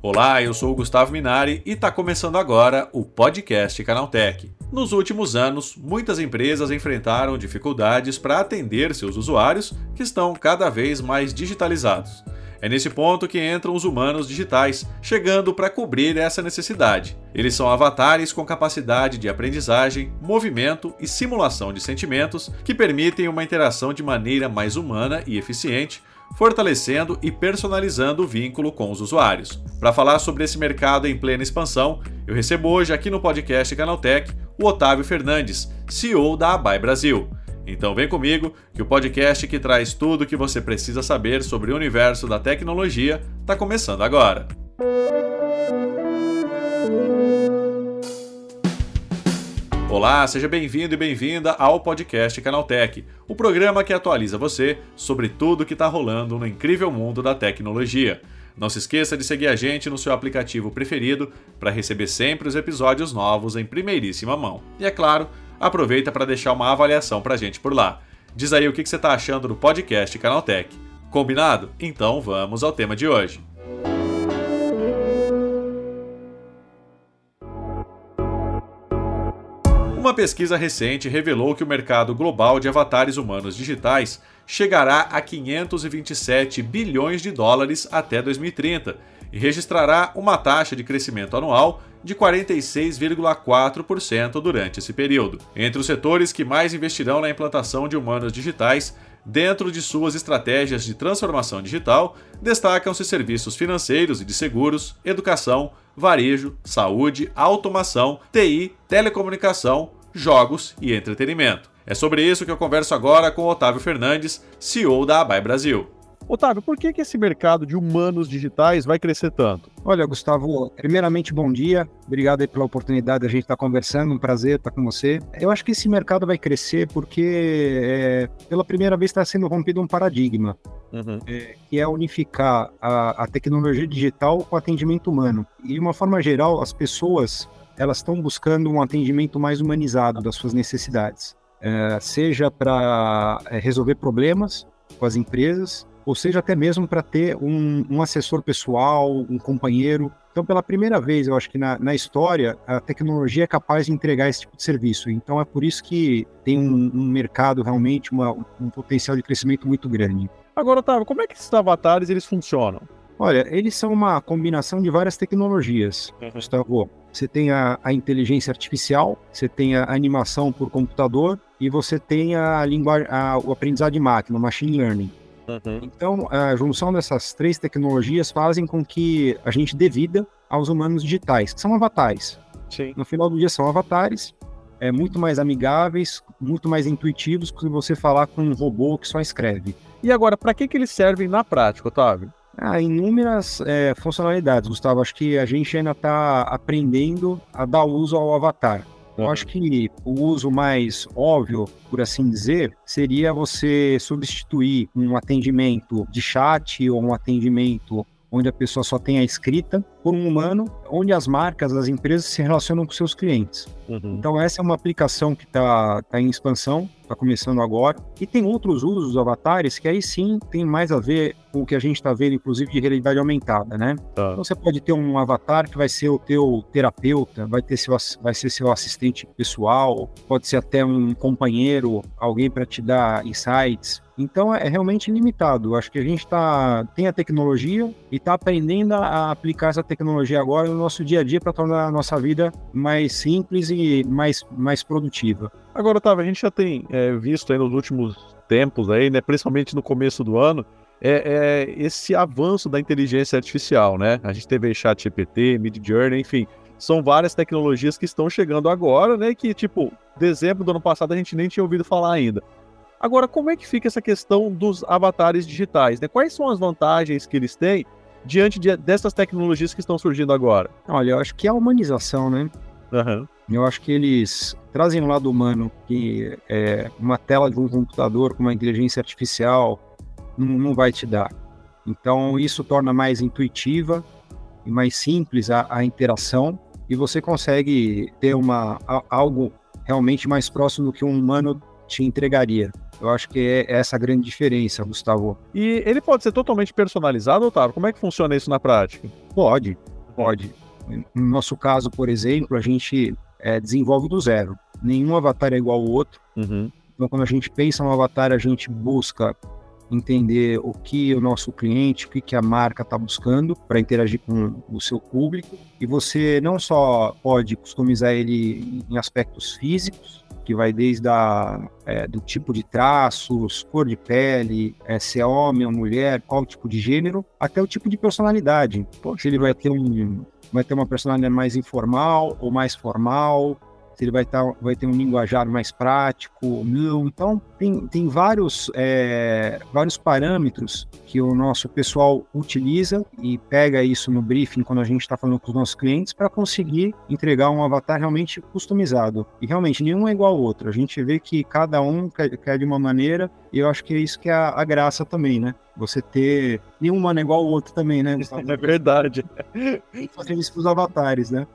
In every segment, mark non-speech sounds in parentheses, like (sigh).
Olá, eu sou o Gustavo Minari e está começando agora o podcast Canaltech. Nos últimos anos, muitas empresas enfrentaram dificuldades para atender seus usuários que estão cada vez mais digitalizados. É nesse ponto que entram os humanos digitais, chegando para cobrir essa necessidade. Eles são avatares com capacidade de aprendizagem, movimento e simulação de sentimentos que permitem uma interação de maneira mais humana e eficiente fortalecendo e personalizando o vínculo com os usuários. Para falar sobre esse mercado em plena expansão, eu recebo hoje aqui no podcast Canaltech o Otávio Fernandes, CEO da Abai Brasil. Então vem comigo que o podcast que traz tudo o que você precisa saber sobre o universo da tecnologia está começando agora. Olá, seja bem-vindo e bem-vinda ao podcast Canaltech, o programa que atualiza você sobre tudo que está rolando no incrível mundo da tecnologia. Não se esqueça de seguir a gente no seu aplicativo preferido para receber sempre os episódios novos em primeiríssima mão. E é claro, aproveita para deixar uma avaliação para a gente por lá. Diz aí o que você está achando do podcast Canaltech. Combinado? Então vamos ao tema de hoje. Uma pesquisa recente revelou que o mercado global de avatares humanos digitais chegará a 527 bilhões de dólares até 2030 e registrará uma taxa de crescimento anual de 46,4% durante esse período. Entre os setores que mais investirão na implantação de humanos digitais dentro de suas estratégias de transformação digital, destacam-se serviços financeiros e de seguros, educação, varejo, saúde, automação, TI, telecomunicação, jogos e entretenimento. É sobre isso que eu converso agora com Otávio Fernandes, CEO da Abai Brasil. Otávio, por que, que esse mercado de humanos digitais vai crescer tanto? Olha, Gustavo, primeiramente, bom dia. Obrigado aí pela oportunidade de a gente estar conversando. Um prazer estar com você. Eu acho que esse mercado vai crescer porque, é, pela primeira vez, está sendo rompido um paradigma, uhum. é, que é unificar a, a tecnologia digital com o atendimento humano. E, de uma forma geral, as pessoas elas estão buscando um atendimento mais humanizado das suas necessidades, é, seja para é, resolver problemas com as empresas, ou seja até mesmo para ter um, um, assessor pessoal, um companheiro. Então, pela primeira vez, eu acho que na, na, história, a tecnologia é capaz de entregar esse tipo de serviço. Então, é por isso que tem um, um mercado realmente, uma, um potencial de crescimento muito grande. Agora, Otávio, como é que esses avatares eles funcionam? Olha, eles são uma combinação de várias tecnologias, uhum. Gustavo. Você tem a, a, inteligência artificial, você tem a animação por computador e você tem a linguagem, o aprendizado de máquina, o machine learning. Uhum. Então, a junção dessas três tecnologias fazem com que a gente dê vida aos humanos digitais, que são avatares. Sim. No final do dia, são avatares é, muito mais amigáveis, muito mais intuitivos que você falar com um robô que só escreve. E agora, para que, que eles servem na prática, Otávio? Ah, inúmeras é, funcionalidades, Gustavo. Acho que a gente ainda está aprendendo a dar uso ao avatar. Eu acho que o uso mais óbvio, por assim dizer, seria você substituir um atendimento de chat ou um atendimento onde a pessoa só tem a escrita, por um humano, onde as marcas, as empresas se relacionam com seus clientes. Uhum. Então, essa é uma aplicação que está tá em expansão, está começando agora. E tem outros usos dos avatares que aí sim tem mais a ver com o que a gente está vendo, inclusive, de realidade aumentada, né? Tá. Então, você pode ter um avatar que vai ser o teu terapeuta, vai, ter seu, vai ser seu assistente pessoal, pode ser até um companheiro, alguém para te dar insights, então é realmente limitado. Acho que a gente tá, tem a tecnologia e está aprendendo a aplicar essa tecnologia agora no nosso dia a dia para tornar a nossa vida mais simples e mais, mais produtiva. Agora, Otávio, a gente já tem é, visto aí nos últimos tempos, aí, né, principalmente no começo do ano, é, é, esse avanço da inteligência artificial, né? A gente teve chat GPT, Mid Journey, enfim, são várias tecnologias que estão chegando agora, né? Que, tipo, dezembro do ano passado a gente nem tinha ouvido falar ainda. Agora, como é que fica essa questão dos avatares digitais? Né? Quais são as vantagens que eles têm diante de, dessas tecnologias que estão surgindo agora? Olha, eu acho que é a humanização, né? Uhum. Eu acho que eles trazem um lado humano, que é, uma tela de um computador com uma inteligência artificial não, não vai te dar. Então, isso torna mais intuitiva e mais simples a, a interação e você consegue ter uma, a, algo realmente mais próximo do que um humano te entregaria. Eu acho que é essa a grande diferença, Gustavo. E ele pode ser totalmente personalizado, Otávio? Como é que funciona isso na prática? Pode, pode. No nosso caso, por exemplo, a gente é, desenvolve do zero. Nenhum avatar é igual ao outro. Uhum. Então, quando a gente pensa no avatar, a gente busca entender o que o nosso cliente, o que, que a marca está buscando para interagir com o seu público. E você não só pode customizar ele em aspectos físicos, que vai desde a, é, do tipo de traços, cor de pele, é, se é homem ou mulher, qual tipo de gênero, até o tipo de personalidade. Se ele vai ter um, vai ter uma personalidade mais informal ou mais formal, se ele vai, tá, vai ter um linguajar mais prático ou não. Então, tem, tem vários, é, vários parâmetros que o nosso pessoal utiliza e pega isso no briefing quando a gente está falando com os nossos clientes para conseguir entregar um avatar realmente customizado. E realmente, nenhum é igual ao outro. A gente vê que cada um quer, quer de uma maneira e eu acho que é isso que é a, a graça também, né? Você ter nenhum é igual ao outro também, né? (laughs) É verdade. Fazer isso para os avatares, né?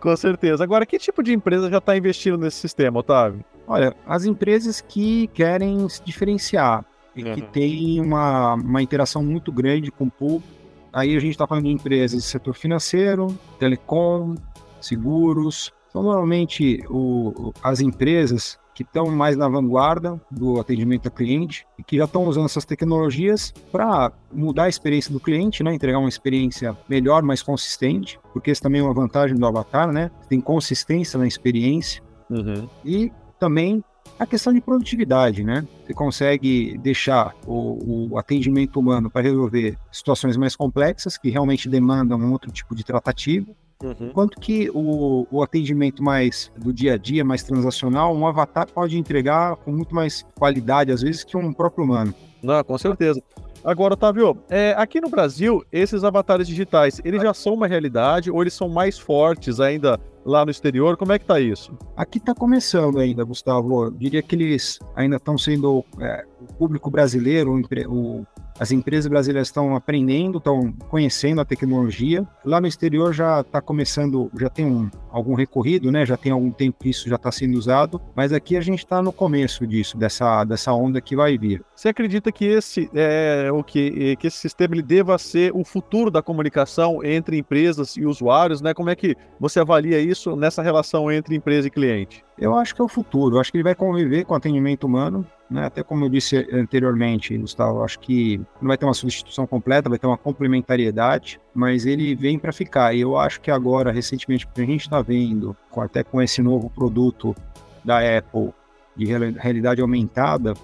Com certeza. Agora, que tipo de empresa já está investindo nesse sistema, Otávio? Olha, as empresas que querem se diferenciar e uhum. que têm uma, uma interação muito grande com o público. Aí a gente está falando de empresas do setor financeiro, telecom, seguros. Então, normalmente, o, as empresas que estão mais na vanguarda do atendimento ao cliente e que já estão usando essas tecnologias para mudar a experiência do cliente, né? entregar uma experiência melhor, mais consistente, porque isso também é uma vantagem do Avatar, né? Tem consistência na experiência. Uhum. E também a questão de produtividade, né? Você consegue deixar o, o atendimento humano para resolver situações mais complexas que realmente demandam um outro tipo de tratativa Uhum. Quanto que o, o atendimento mais do dia a dia, mais transacional, um avatar pode entregar com muito mais qualidade, às vezes, que um próprio humano. Não, com certeza. Agora, Otávio, é, aqui no Brasil, esses avatares digitais, eles já são uma realidade ou eles são mais fortes ainda lá no exterior? Como é que tá isso? Aqui está começando ainda, Gustavo. Eu diria que eles ainda estão sendo é, o público brasileiro, o as empresas brasileiras estão aprendendo, estão conhecendo a tecnologia. Lá no exterior já está começando, já tem um, algum recorrido, né? Já tem algum tempo que isso já está sendo usado, mas aqui a gente está no começo disso, dessa, dessa onda que vai vir. Você acredita que esse é o que, que esse sistema ele deva ser o futuro da comunicação entre empresas e usuários, né? Como é que você avalia isso nessa relação entre empresa e cliente? Eu acho que é o futuro. Eu acho que ele vai conviver com o atendimento humano. Né? Até como eu disse anteriormente, Gustavo, acho que não vai ter uma substituição completa, vai ter uma complementariedade, mas ele vem para ficar. E eu acho que agora, recentemente, que a gente está vendo, até com esse novo produto da Apple de realidade aumentada,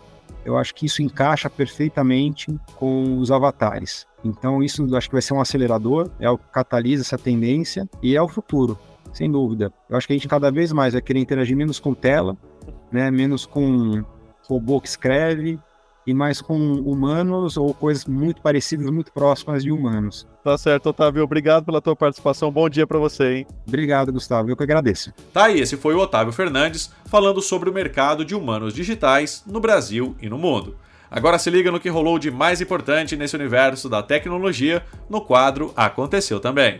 eu acho que isso encaixa perfeitamente com os avatares. Então, isso acho que vai ser um acelerador, é o que catalisa essa tendência e é o futuro sem dúvida. Eu acho que a gente cada vez mais vai querer interagir menos com tela, né, menos com robô que escreve e mais com humanos ou coisas muito parecidas, muito próximas de humanos. Tá certo, Otávio. Obrigado pela tua participação. Bom dia para você, hein? Obrigado, Gustavo. Eu que agradeço. Tá aí, esse foi o Otávio Fernandes falando sobre o mercado de humanos digitais no Brasil e no mundo. Agora se liga no que rolou de mais importante nesse universo da tecnologia no quadro Aconteceu também.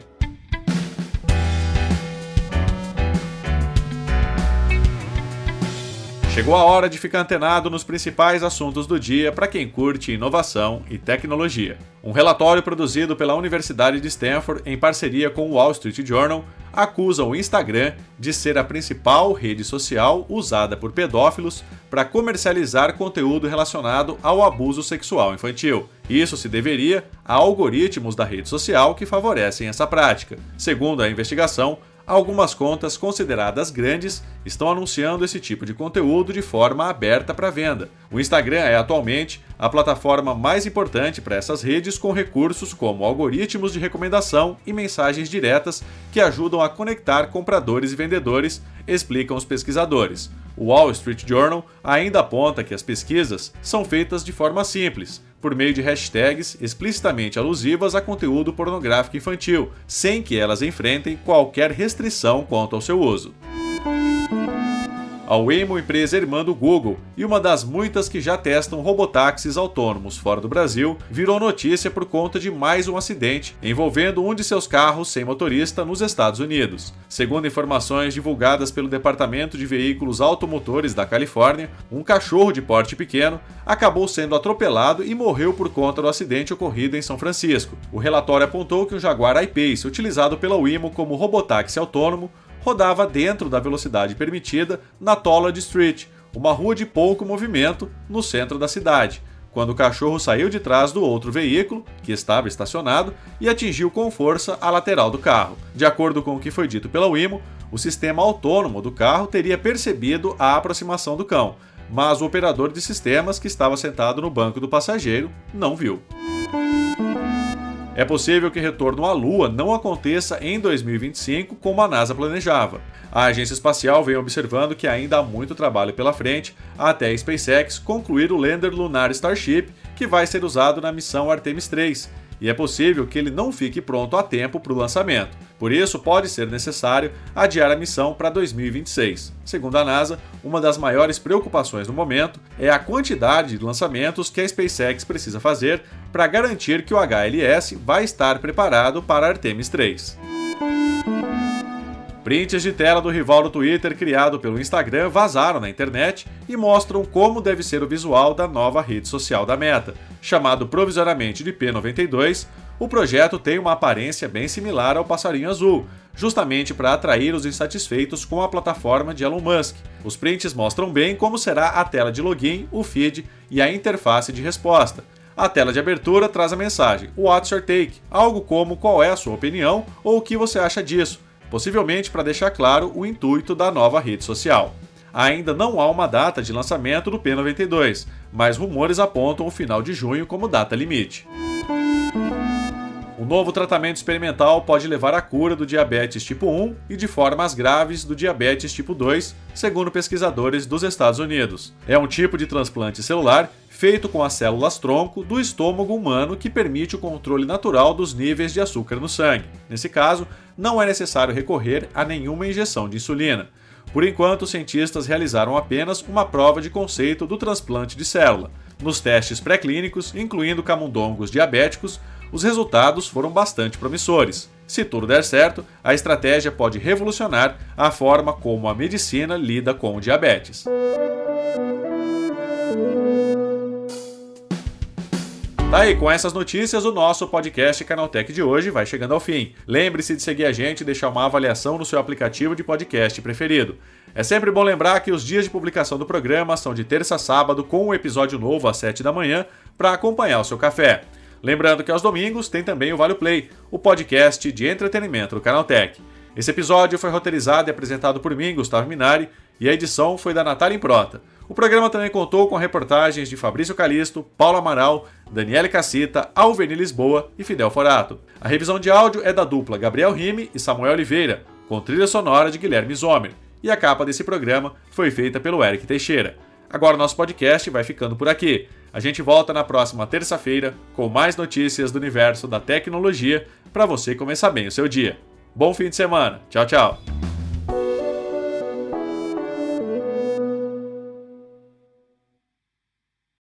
Chegou a hora de ficar antenado nos principais assuntos do dia para quem curte inovação e tecnologia. Um relatório produzido pela Universidade de Stanford em parceria com o Wall Street Journal acusa o Instagram de ser a principal rede social usada por pedófilos para comercializar conteúdo relacionado ao abuso sexual infantil. Isso se deveria a algoritmos da rede social que favorecem essa prática. Segundo a investigação, algumas contas consideradas grandes estão anunciando esse tipo de conteúdo de forma aberta para venda. O Instagram é atualmente a plataforma mais importante para essas redes com recursos como algoritmos de recomendação e mensagens diretas que ajudam a conectar compradores e vendedores, explicam os pesquisadores. O Wall Street Journal ainda aponta que as pesquisas são feitas de forma simples, por meio de hashtags explicitamente alusivas a conteúdo pornográfico infantil, sem que elas enfrentem qualquer restrição quanto ao seu uso. A Waymo, empresa irmã do Google e uma das muitas que já testam robotáxis autônomos fora do Brasil, virou notícia por conta de mais um acidente envolvendo um de seus carros sem motorista nos Estados Unidos. Segundo informações divulgadas pelo Departamento de Veículos Automotores da Califórnia, um cachorro de porte pequeno acabou sendo atropelado e morreu por conta do acidente ocorrido em São Francisco. O relatório apontou que um Jaguar I-Pace, utilizado pela Waymo como robotáxi autônomo, rodava dentro da velocidade permitida na Tollard Street, uma rua de pouco movimento no centro da cidade, quando o cachorro saiu de trás do outro veículo, que estava estacionado, e atingiu com força a lateral do carro. De acordo com o que foi dito pela Wimo, o sistema autônomo do carro teria percebido a aproximação do cão, mas o operador de sistemas que estava sentado no banco do passageiro não viu. É possível que retorno à Lua não aconteça em 2025 como a NASA planejava. A agência espacial vem observando que ainda há muito trabalho pela frente até a SpaceX concluir o lander lunar Starship, que vai ser usado na missão Artemis 3, e é possível que ele não fique pronto a tempo para o lançamento. Por isso, pode ser necessário adiar a missão para 2026. Segundo a NASA, uma das maiores preocupações no momento é a quantidade de lançamentos que a SpaceX precisa fazer para garantir que o HLS vai estar preparado para Artemis 3. Prints de tela do rival do Twitter criado pelo Instagram vazaram na internet e mostram como deve ser o visual da nova rede social da Meta. Chamado provisoriamente de P92, o projeto tem uma aparência bem similar ao passarinho azul, justamente para atrair os insatisfeitos com a plataforma de Elon Musk. Os prints mostram bem como será a tela de login, o feed e a interface de resposta. A tela de abertura traz a mensagem What's your take? Algo como qual é a sua opinião ou o que você acha disso possivelmente para deixar claro o intuito da nova rede social. Ainda não há uma data de lançamento do P92, mas rumores apontam o final de junho como data limite. O novo tratamento experimental pode levar à cura do diabetes tipo 1 e de formas graves do diabetes tipo 2, segundo pesquisadores dos Estados Unidos. É um tipo de transplante celular feito com as células tronco do estômago humano que permite o controle natural dos níveis de açúcar no sangue. Nesse caso, não é necessário recorrer a nenhuma injeção de insulina. Por enquanto, os cientistas realizaram apenas uma prova de conceito do transplante de célula. Nos testes pré-clínicos, incluindo camundongos diabéticos, os resultados foram bastante promissores. Se tudo der certo, a estratégia pode revolucionar a forma como a medicina lida com o diabetes. Tá aí, com essas notícias, o nosso podcast Canaltech de hoje vai chegando ao fim. Lembre-se de seguir a gente e deixar uma avaliação no seu aplicativo de podcast preferido. É sempre bom lembrar que os dias de publicação do programa são de terça a sábado, com um episódio novo às 7 da manhã, para acompanhar o seu café. Lembrando que aos domingos tem também o Vale Play, o podcast de entretenimento do Canaltech. Esse episódio foi roteirizado e apresentado por mim, Gustavo Minari, e a edição foi da Natália Improta. O programa também contou com reportagens de Fabrício Calisto, Paulo Amaral, Daniele Cassita, Alveni Lisboa e Fidel Forato. A revisão de áudio é da dupla Gabriel Rime e Samuel Oliveira, com trilha sonora de Guilherme Zomer. E a capa desse programa foi feita pelo Eric Teixeira. Agora o nosso podcast vai ficando por aqui. A gente volta na próxima terça-feira com mais notícias do universo da tecnologia para você começar bem o seu dia. Bom fim de semana. Tchau, tchau.